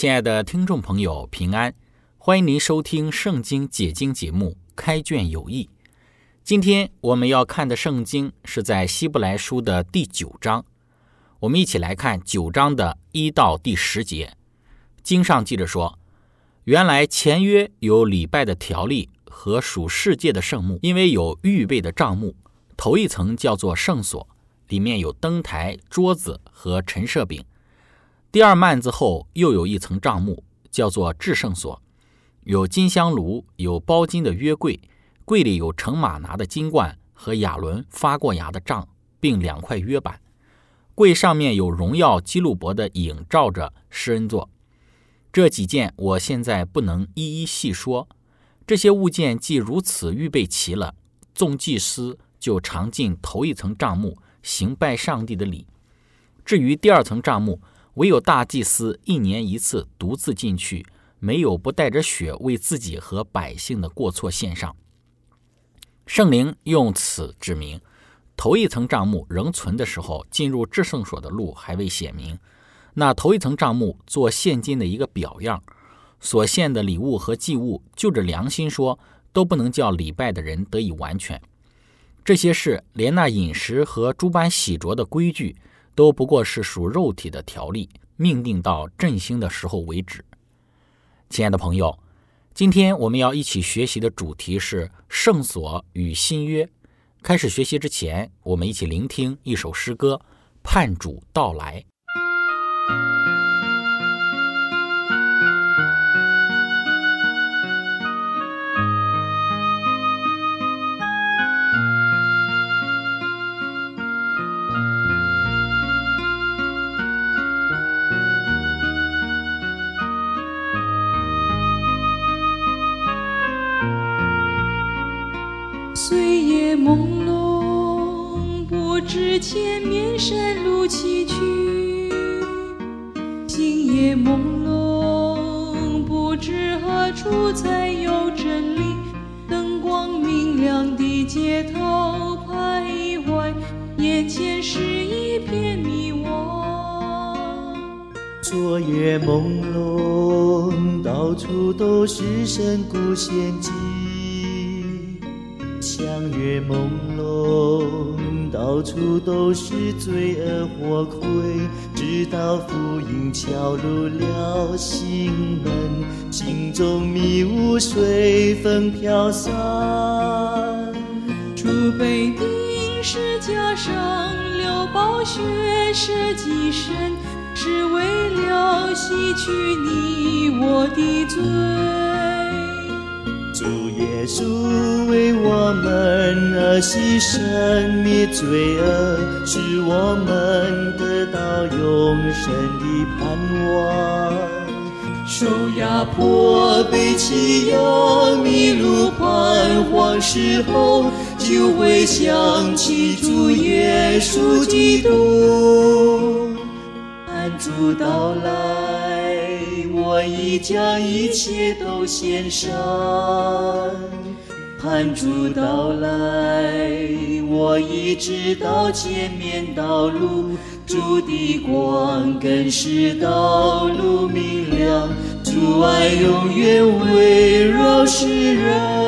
亲爱的听众朋友，平安！欢迎您收听《圣经解经》节目《开卷有益》。今天我们要看的圣经是在希伯来书的第九章。我们一起来看九章的一到第十节。经上记着说：“原来前约有礼拜的条例和属世界的圣幕，因为有预备的帐幕，头一层叫做圣所，里面有灯台、桌子和陈设饼。”第二幔子后又有一层帐幕，叫做至圣所，有金香炉，有包金的约柜，柜里有乘马拿的金冠和亚伦发过芽的杖，并两块约板。柜上面有荣耀基路伯的影照着施恩座。这几件我现在不能一一细说。这些物件既如此预备齐了，众祭司就常进头一层帐幕行拜上帝的礼。至于第二层帐幕，唯有大祭司一年一次独自进去，没有不带着血为自己和百姓的过错献上。圣灵用此指明，头一层帐幕仍存的时候，进入至圣所的路还未显明。那头一层帐幕做现今的一个表样，所献的礼物和祭物，就着良心说，都不能叫礼拜的人得以完全。这些事，连那饮食和诸般洗濯的规矩。都不过是属肉体的条例，命定到振兴的时候为止。亲爱的朋友，今天我们要一起学习的主题是圣所与新约。开始学习之前，我们一起聆听一首诗歌《盼主到来》。山路崎岖，星夜朦胧，不知何处才有真理。灯光明亮的街头徘徊，眼前是一片迷惘。昨夜朦胧，到处都是深谷陷阱，相约朦胧。到处都是罪恶火亏，直到福音敲入了心门，心中迷雾随风飘散。主被钉十架上流宝血舍己身，是为了洗去你我的罪。主耶稣为我们而牺牲灭罪恶，使我们得到永生的盼望。受压迫、被欺压、迷路、彷徨时候，就会想起主耶稣基督，盼主到来。我已将一切都献上，盼主到来。我已知道前面道路，主的光更是道路明亮。主爱永远围绕世人。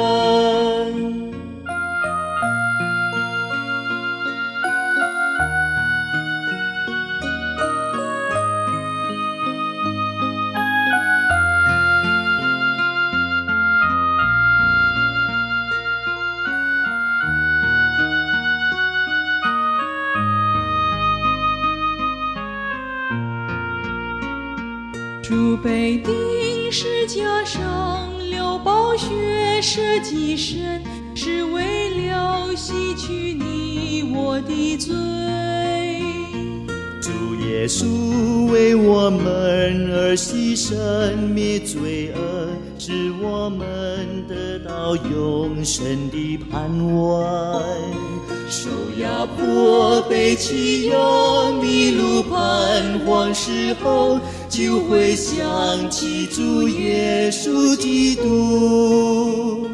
是为了洗去你我的罪。主耶稣为我们而牺牲，灭罪恶，使我们得到永生的盼望。受压迫、被欺压、迷路、彷徨时候，就会想起主耶稣基督。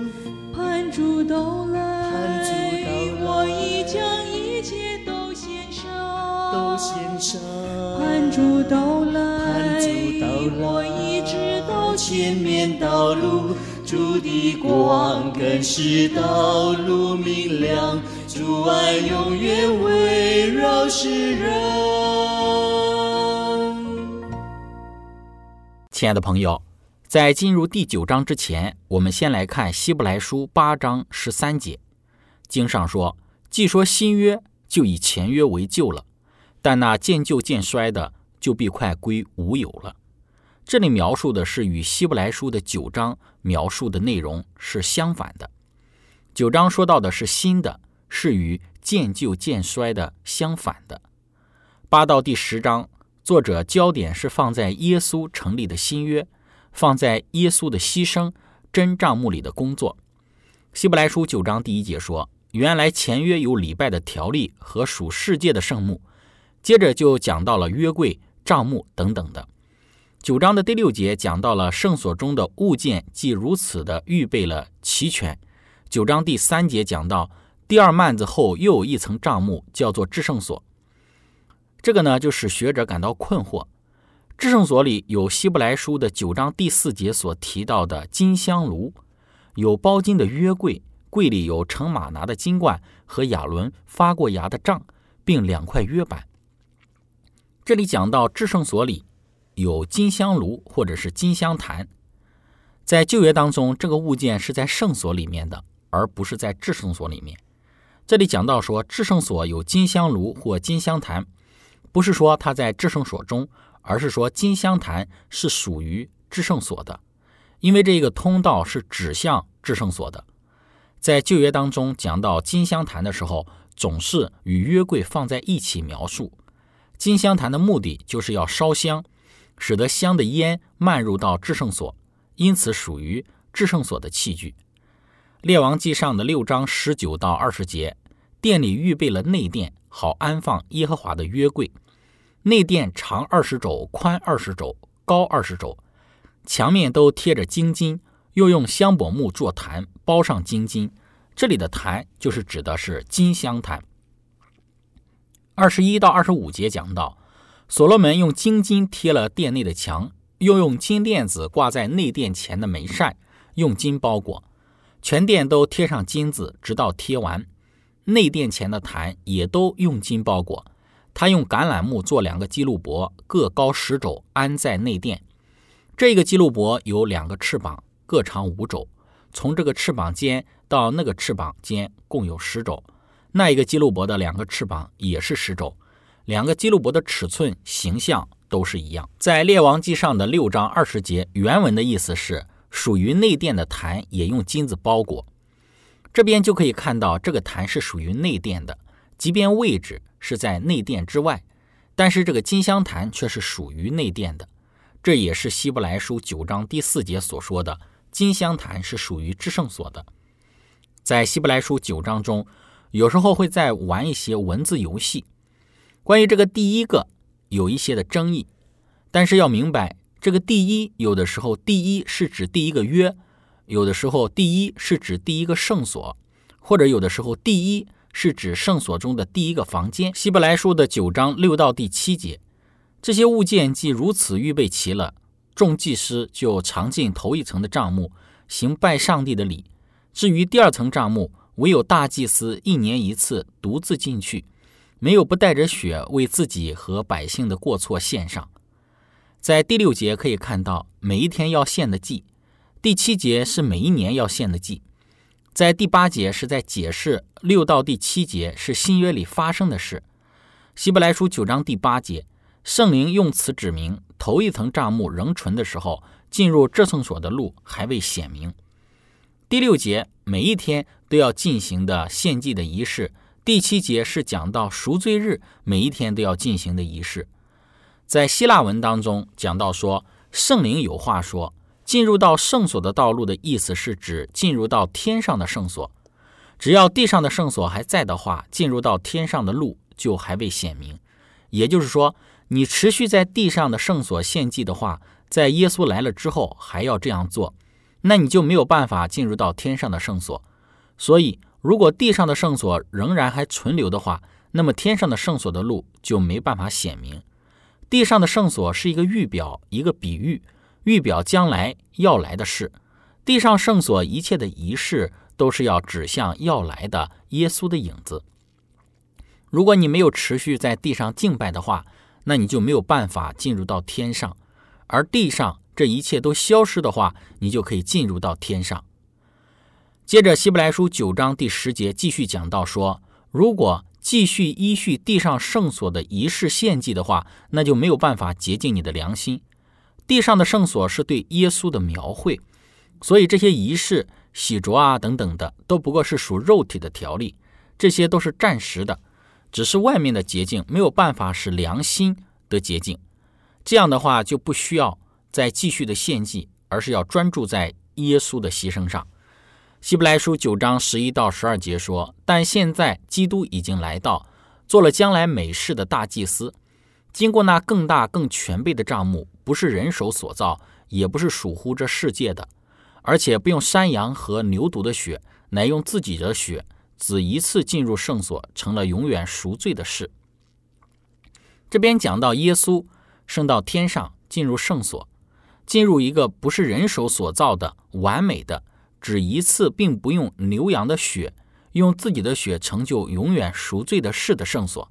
到来，盼主到来我已知道前面道路，主的光更是道路明亮，主爱永远围绕世人。亲爱的朋友，在进入第九章之前，我们先来看希伯来书八章十三节。经上说：“既说新约，就以前约为旧了；但那渐旧渐衰的，就必快归无有了。”这里描述的是与希伯来书的九章描述的内容是相反的。九章说到的是新的，是与渐旧渐衰的相反的。八到第十章，作者焦点是放在耶稣成立的新约，放在耶稣的牺牲、真账目里的工作。希伯来书九章第一节说：“原来前约有礼拜的条例和属世界的圣幕。”接着就讲到了约柜、账目等等的。九章的第六节讲到了圣所中的物件，既如此的预备了齐全。九章第三节讲到第二幔子后又有一层帐幕，叫做至圣所。这个呢，就使学者感到困惑。至圣所里有希伯来书的九章第四节所提到的金香炉，有包金的约柜，柜里有盛马拿的金冠和亚伦发过芽的杖，并两块约板。这里讲到至圣所里有金香炉或者是金香坛，在旧约当中，这个物件是在圣所里面的，而不是在至圣所里面。这里讲到说至圣所有金香炉或金香坛。不是说它在至圣所中，而是说金香坛是属于至圣所的，因为这个通道是指向至圣所的。在旧约当中讲到金香坛的时候，总是与约柜放在一起描述。金香坛的目的就是要烧香，使得香的烟漫入到至圣所，因此属于至圣所的器具。列王记上的六章十九到二十节，殿里预备了内殿。好安放耶和华的约柜。内殿长二十肘，宽二十肘，高二十肘，墙面都贴着金金，又用香柏木做坛，包上金金。这里的坛就是指的是金香坛。二十一到二十五节讲到，所罗门用金金贴了殿内的墙，又用金链子挂在内殿前的门扇，用金包裹，全殿都贴上金子，直到贴完。内殿前的坛也都用金包裹，他用橄榄木做两个基路伯，各高十肘，安在内殿。这个基路伯有两个翅膀，各长五肘，从这个翅膀尖到那个翅膀尖共有十肘。那一个基路伯的两个翅膀也是十肘，两个基路伯的尺寸、形象都是一样。在列王记上的六章二十节，原文的意思是属于内殿的坛也用金子包裹。这边就可以看到，这个坛是属于内殿的，即便位置是在内殿之外，但是这个金香坛却是属于内殿的。这也是希伯来书九章第四节所说的，金香坛是属于至圣所的。在希伯来书九章中，有时候会在玩一些文字游戏，关于这个第一个有一些的争议，但是要明白，这个第一有的时候第一是指第一个约。有的时候，第一是指第一个圣所，或者有的时候，第一是指圣所中的第一个房间。希伯来书的九章六到第七节，这些物件既如此预备齐了，众祭司就常进头一层的帐幕，行拜上帝的礼。至于第二层帐幕，唯有大祭司一年一次独自进去，没有不带着血为自己和百姓的过错献上。在第六节可以看到，每一天要献的祭。第七节是每一年要献的祭，在第八节是在解释六到第七节是新约里发生的事。希伯来书九章第八节，圣灵用此指明，头一层帐幕仍存的时候，进入至圣所的路还未显明。第六节每一天都要进行的献祭的仪式。第七节是讲到赎罪日每一天都要进行的仪式。在希腊文当中讲到说，圣灵有话说，进入到圣所的道路的意思是指进入到天上的圣所。只要地上的圣所还在的话，进入到天上的路就还未显明。也就是说，你持续在地上的圣所献祭的话，在耶稣来了之后还要这样做，那你就没有办法进入到天上的圣所。所以。如果地上的圣所仍然还存留的话，那么天上的圣所的路就没办法显明。地上的圣所是一个预表，一个比喻，预表将来要来的事。地上圣所一切的仪式都是要指向要来的耶稣的影子。如果你没有持续在地上敬拜的话，那你就没有办法进入到天上。而地上这一切都消失的话，你就可以进入到天上。接着，希伯来书九章第十节继续讲到说，如果继续依序地上圣所的仪式献祭的话，那就没有办法洁净你的良心。地上的圣所是对耶稣的描绘，所以这些仪式、洗濯啊等等的，都不过是属肉体的条例，这些都是暂时的，只是外面的洁净，没有办法使良心得洁净。这样的话，就不需要再继续的献祭，而是要专注在耶稣的牺牲上。希伯来书九章十一到十二节说：“但现在基督已经来到，做了将来美事的大祭司。经过那更大更全备的帐幕，不是人手所造，也不是属乎这世界的，而且不用山羊和牛犊的血，乃用自己的血，只一次进入圣所，成了永远赎罪的事。”这边讲到耶稣升到天上，进入圣所，进入一个不是人手所造的完美的。只一次，并不用牛羊的血，用自己的血成就永远赎罪的事的圣所。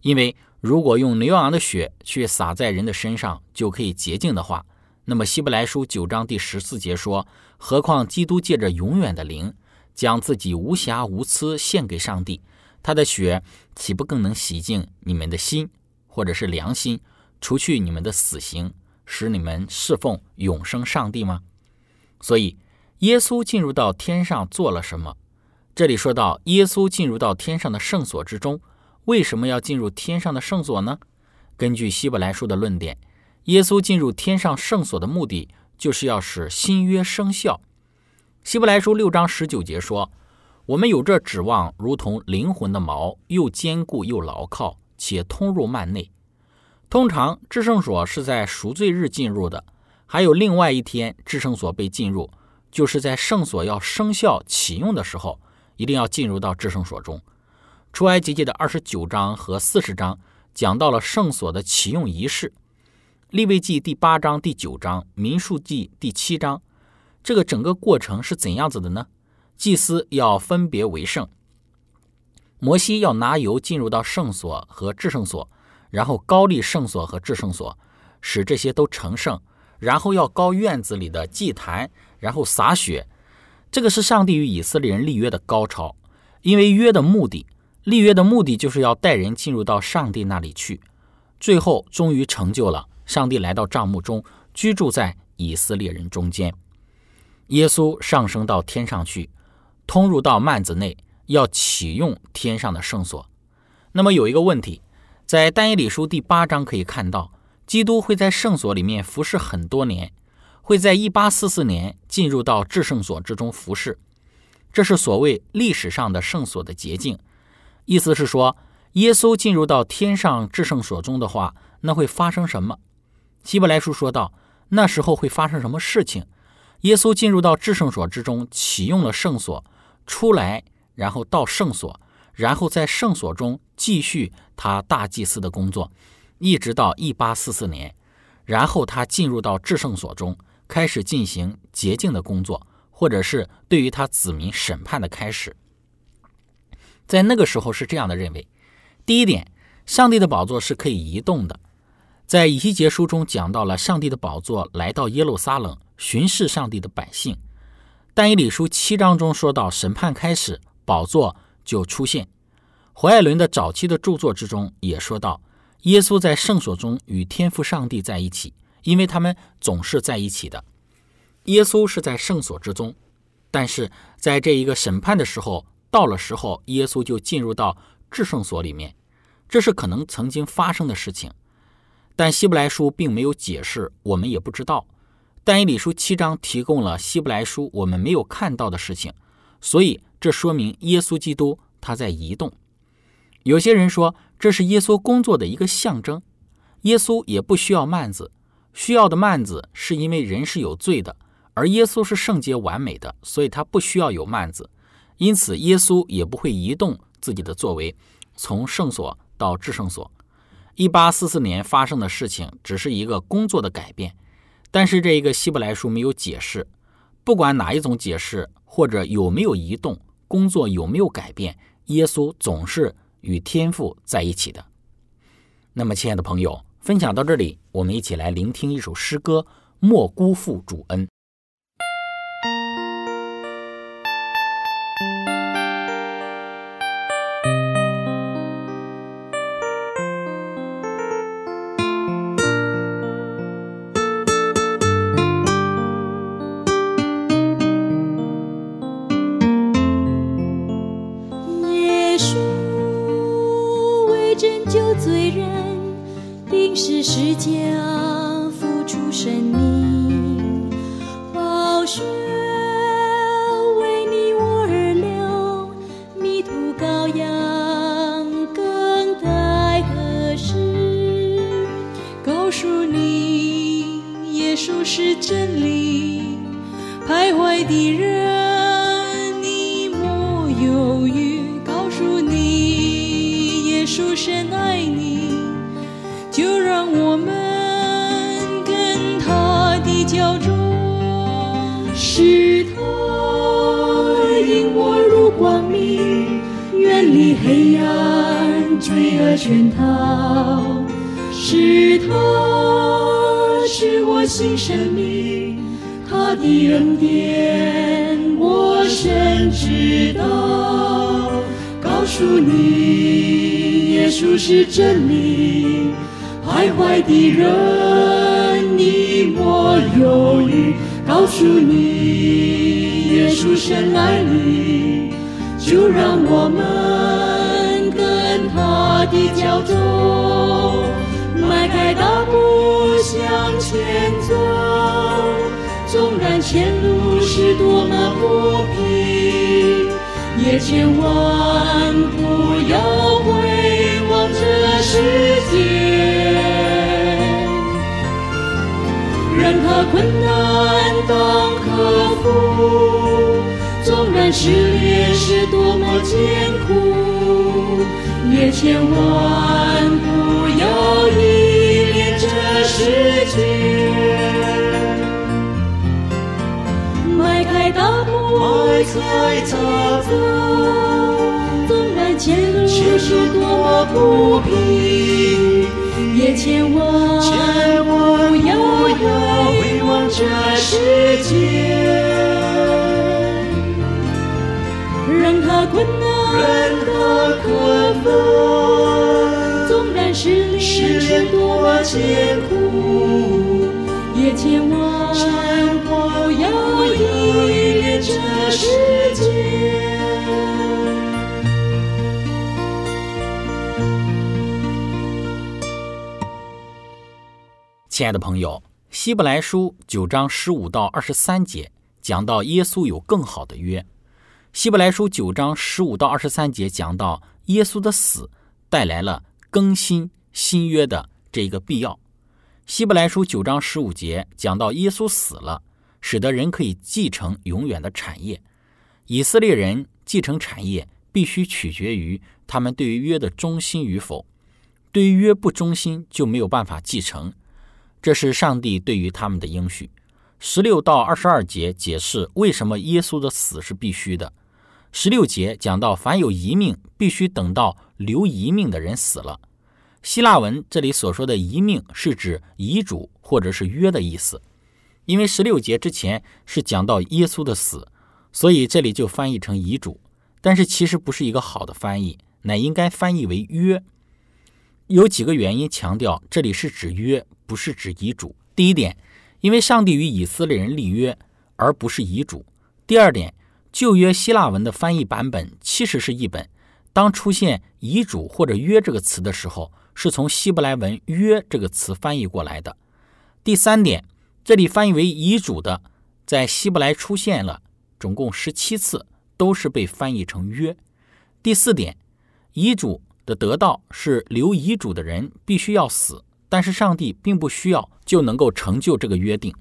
因为如果用牛羊的血去洒在人的身上就可以洁净的话，那么希伯来书九章第十四节说：何况基督借着永远的灵，将自己无瑕无疵献给上帝，他的血岂不更能洗净你们的心，或者是良心，除去你们的死刑，使你们侍奉永生上帝吗？所以。耶稣进入到天上做了什么？这里说到耶稣进入到天上的圣所之中，为什么要进入天上的圣所呢？根据希伯来书的论点，耶稣进入天上圣所的目的，就是要使新约生效。希伯来书六章十九节说：“我们有这指望，如同灵魂的锚，又坚固又牢靠，且通入幔内。”通常至圣所是在赎罪日进入的，还有另外一天至圣所被进入。就是在圣所要生效启用的时候，一定要进入到至圣所中。出埃及记的二十九章和四十章讲到了圣所的启用仪式。利未记第八章、第九章、民数记第七章，这个整个过程是怎样子的呢？祭司要分别为圣，摩西要拿油进入到圣所和至圣所，然后高立圣所和至圣所，使这些都成圣。然后要高院子里的祭坛，然后洒血，这个是上帝与以色列人立约的高潮。因为约的目的，立约的目的就是要带人进入到上帝那里去。最后终于成就了，上帝来到帐幕中，居住在以色列人中间。耶稣上升到天上去，通入到幔子内，要启用天上的圣所。那么有一个问题，在但以理书第八章可以看到。基督会在圣所里面服侍很多年，会在一八四四年进入到至圣所之中服侍，这是所谓历史上的圣所的捷径。意思是说，耶稣进入到天上至圣所中的话，那会发生什么？希伯来书说到，那时候会发生什么事情？耶稣进入到至圣所之中，启用了圣所，出来，然后到圣所，然后在圣所中继续他大祭司的工作。一直到一八四四年，然后他进入到至圣所中，开始进行洁净的工作，或者是对于他子民审判的开始。在那个时候是这样的认为：第一点，上帝的宝座是可以移动的。在以西结书中讲到了上帝的宝座来到耶路撒冷巡视上帝的百姓。但以理书七章中说到审判开始，宝座就出现。胡艾伦的早期的著作之中也说到。耶稣在圣所中与天父上帝在一起，因为他们总是在一起的。耶稣是在圣所之中，但是在这一个审判的时候到了时候，耶稣就进入到至圣所里面，这是可能曾经发生的事情。但希伯来书并没有解释，我们也不知道。但以理书七章提供了希伯来书我们没有看到的事情，所以这说明耶稣基督他在移动。有些人说这是耶稣工作的一个象征，耶稣也不需要幔子，需要的幔子是因为人是有罪的，而耶稣是圣洁完美的，所以他不需要有幔子，因此耶稣也不会移动自己的作为，从圣所到至圣所。一八四四年发生的事情只是一个工作的改变。但是这一个希伯来书没有解释，不管哪一种解释，或者有没有移动，工作有没有改变，耶稣总是与天父在一起的。那么，亲爱的朋友，分享到这里，我们一起来聆听一首诗歌《莫辜负主恩》。爱的人，你莫犹豫，告诉你耶稣深爱你。就让我们跟他的脚步，是他引我入光明，远离黑暗罪恶圈套，是他使我心神明。的恩典我深知道。告诉你，耶稣是真理，徘徊的人你莫犹豫。告诉你，耶稣深爱你，就让我们跟。他的脚走，前路是多么不平，也千万不要回望这世界。任何困难当克服，纵然失恋是多么艰苦。也千万不要依恋这世界，步，迈开大步，纵然前路是多么不平，也千万千万不要回望这世界，任何困难，任何困。纵然是历多么艰苦，也千万不要这世界。亲爱的朋友，希伯来书九章十五到二十三节讲到耶稣有更好的约。希伯来书九章十五到二十三节讲到。耶稣的死带来了更新新约的这一个必要。希伯来书九章十五节讲到，耶稣死了，使得人可以继承永远的产业。以色列人继承产业必须取决于他们对于约的忠心与否。对于约不忠心，就没有办法继承。这是上帝对于他们的应许。十六到二十二节解释为什么耶稣的死是必须的。十六节讲到，凡有遗命，必须等到留遗命的人死了。希腊文这里所说的遗命，是指遗嘱或者是约的意思。因为十六节之前是讲到耶稣的死，所以这里就翻译成遗嘱。但是其实不是一个好的翻译，乃应该翻译为约。有几个原因强调这里是指约，不是指遗嘱。第一点，因为上帝与以色列人立约，而不是遗嘱。第二点，旧约希腊文的翻译版本其实是译本，当出现遗嘱或者约这个词的时候，是从希伯来文约这个词翻译过来的。第三点，这里翻译为遗嘱的，在希伯来出现了总共十七次，都是被翻译成约。第四点，遗嘱的得到是留遗嘱的人必须要死，但是上帝并不需要就能够成就这个约定。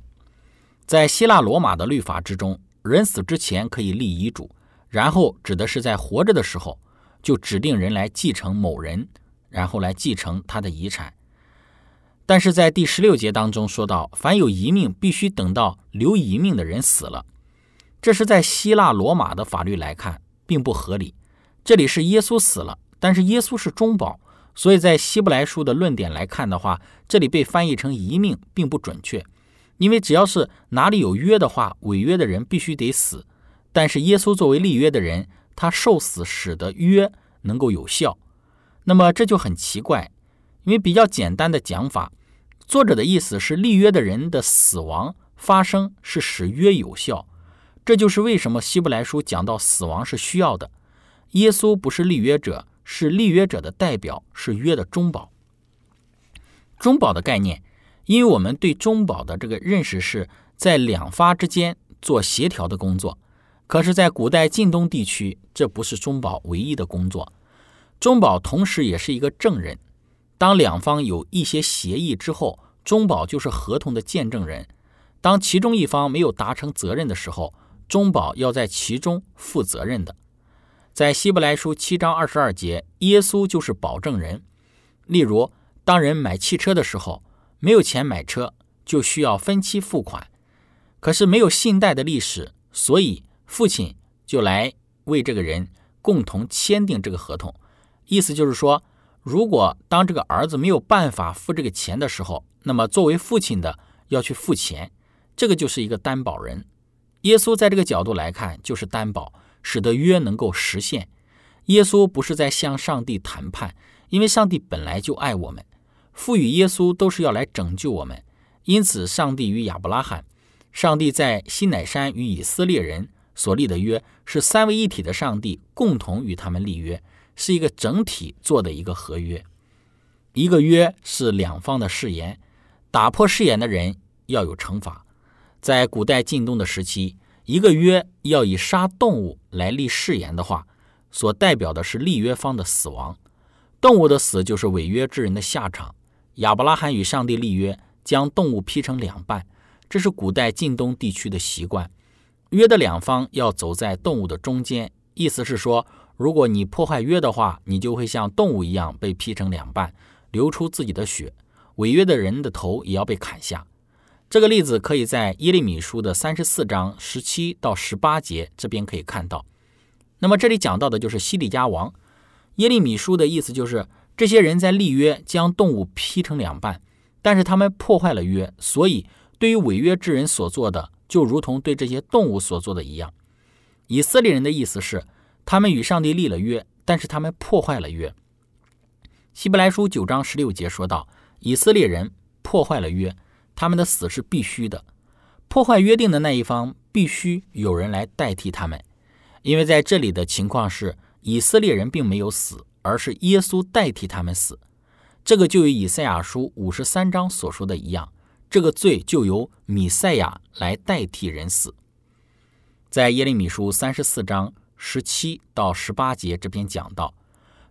在希腊罗马的律法之中，人死之前可以立遗嘱，然后指的是在活着的时候就指定人来继承某人，然后来继承他的遗产。但是在第十六节当中说到，凡有遗命，必须等到留遗命的人死了。这是在希腊罗马的法律来看，并不合理。这里是耶稣死了，但是耶稣是中保，所以在希伯来书的论点来看的话，这里被翻译成遗命并不准确。因为只要是哪里有约的话，违约的人必须得死。但是耶稣作为立约的人，他受死使得约能够有效。那么这就很奇怪，因为比较简单的讲法。作者的意思是，立约的人的死亡发生是使约有效，这就是为什么希伯来书讲到死亡是需要的。耶稣不是立约者，是立约者的代表，是约的中保。中保的概念，因为我们对中保的这个认识是在两发之间做协调的工作，可是，在古代晋东地区，这不是中保唯一的工作。中保同时也是一个证人。当两方有一些协议之后，中保就是合同的见证人。当其中一方没有达成责任的时候，中保要在其中负责任的。在希伯来书七章二十二节，耶稣就是保证人。例如，当人买汽车的时候，没有钱买车，就需要分期付款。可是没有信贷的历史，所以父亲就来为这个人共同签订这个合同。意思就是说。如果当这个儿子没有办法付这个钱的时候，那么作为父亲的要去付钱，这个就是一个担保人。耶稣在这个角度来看，就是担保，使得约能够实现。耶稣不是在向上帝谈判，因为上帝本来就爱我们，赋予耶稣都是要来拯救我们。因此，上帝与亚伯拉罕，上帝在西乃山与以色列人所立的约，是三位一体的上帝共同与他们立约。是一个整体做的一个合约，一个约是两方的誓言，打破誓言的人要有惩罚。在古代晋东的时期，一个约要以杀动物来立誓言的话，所代表的是立约方的死亡，动物的死就是违约之人的下场。亚伯拉罕与上帝立约，将动物劈成两半，这是古代晋东地区的习惯。约的两方要走在动物的中间，意思是说。如果你破坏约的话，你就会像动物一样被劈成两半，流出自己的血。违约的人的头也要被砍下。这个例子可以在耶利米书的三十四章十七到十八节这边可以看到。那么这里讲到的就是西利加王。耶利米书的意思就是这些人在立约，将动物劈成两半，但是他们破坏了约，所以对于违约之人所做的，就如同对这些动物所做的一样。以色列人的意思是。他们与上帝立了约，但是他们破坏了约。希伯来书九章十六节说道：“以色列人破坏了约，他们的死是必须的。破坏约定的那一方必须有人来代替他们，因为在这里的情况是，以色列人并没有死，而是耶稣代替他们死。这个就与以赛亚书五十三章所说的一样，这个罪就由米赛亚来代替人死。在耶利米书三十四章。十七到十八节这边讲到，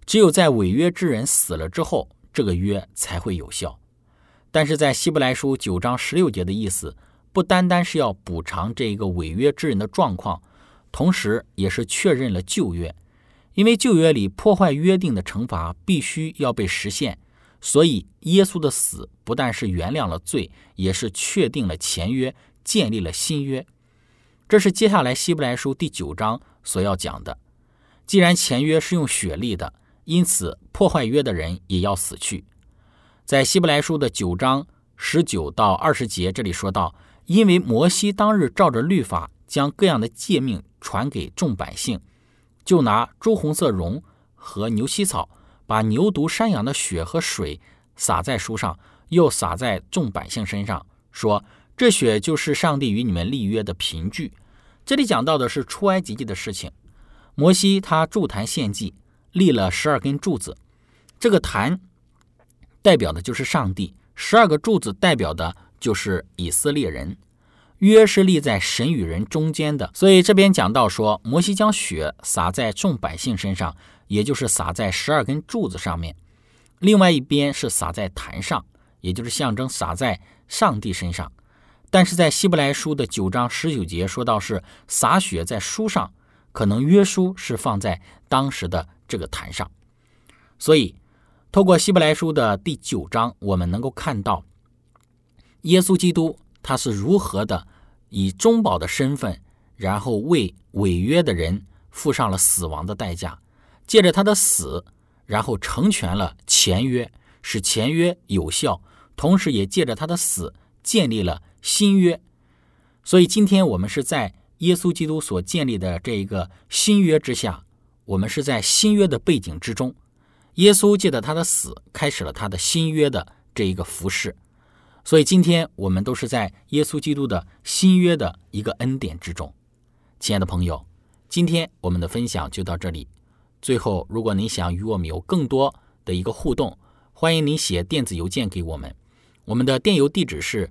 只有在违约之人死了之后，这个约才会有效。但是在希伯来书九章十六节的意思，不单单是要补偿这一个违约之人的状况，同时也是确认了旧约，因为旧约里破坏约定的惩罚必须要被实现，所以耶稣的死不但是原谅了罪，也是确定了前约，建立了新约。这是接下来希伯来书第九章。所要讲的，既然前约是用血立的，因此破坏约的人也要死去。在希伯来书的九章十九到二十节，这里说到，因为摩西当日照着律法将各样的诫命传给众百姓，就拿朱红色绒和牛膝草把牛犊、山羊的血和水洒在书上，又洒在众百姓身上，说：“这血就是上帝与你们立约的凭据。”这里讲到的是出埃及记的事情。摩西他筑坛献祭，立了十二根柱子，这个坛代表的就是上帝，十二个柱子代表的就是以色列人。约是立在神与人中间的，所以这边讲到说，摩西将血洒在众百姓身上，也就是洒在十二根柱子上面；另外一边是洒在坛上，也就是象征洒在上帝身上。但是在希伯来书的九章十九节说到是洒血在书上，可能约书是放在当时的这个坛上。所以，透过希伯来书的第九章，我们能够看到耶稣基督。他是如何的以中保的身份，然后为违约的人付上了死亡的代价，借着他的死，然后成全了前约，使前约有效，同时也借着他的死建立了新约。所以今天我们是在耶稣基督所建立的这一个新约之下，我们是在新约的背景之中，耶稣借着他的死开始了他的新约的这一个服饰。所以今天我们都是在耶稣基督的新约的一个恩典之中，亲爱的朋友，今天我们的分享就到这里。最后，如果您想与我们有更多的一个互动，欢迎您写电子邮件给我们，我们的电邮地址是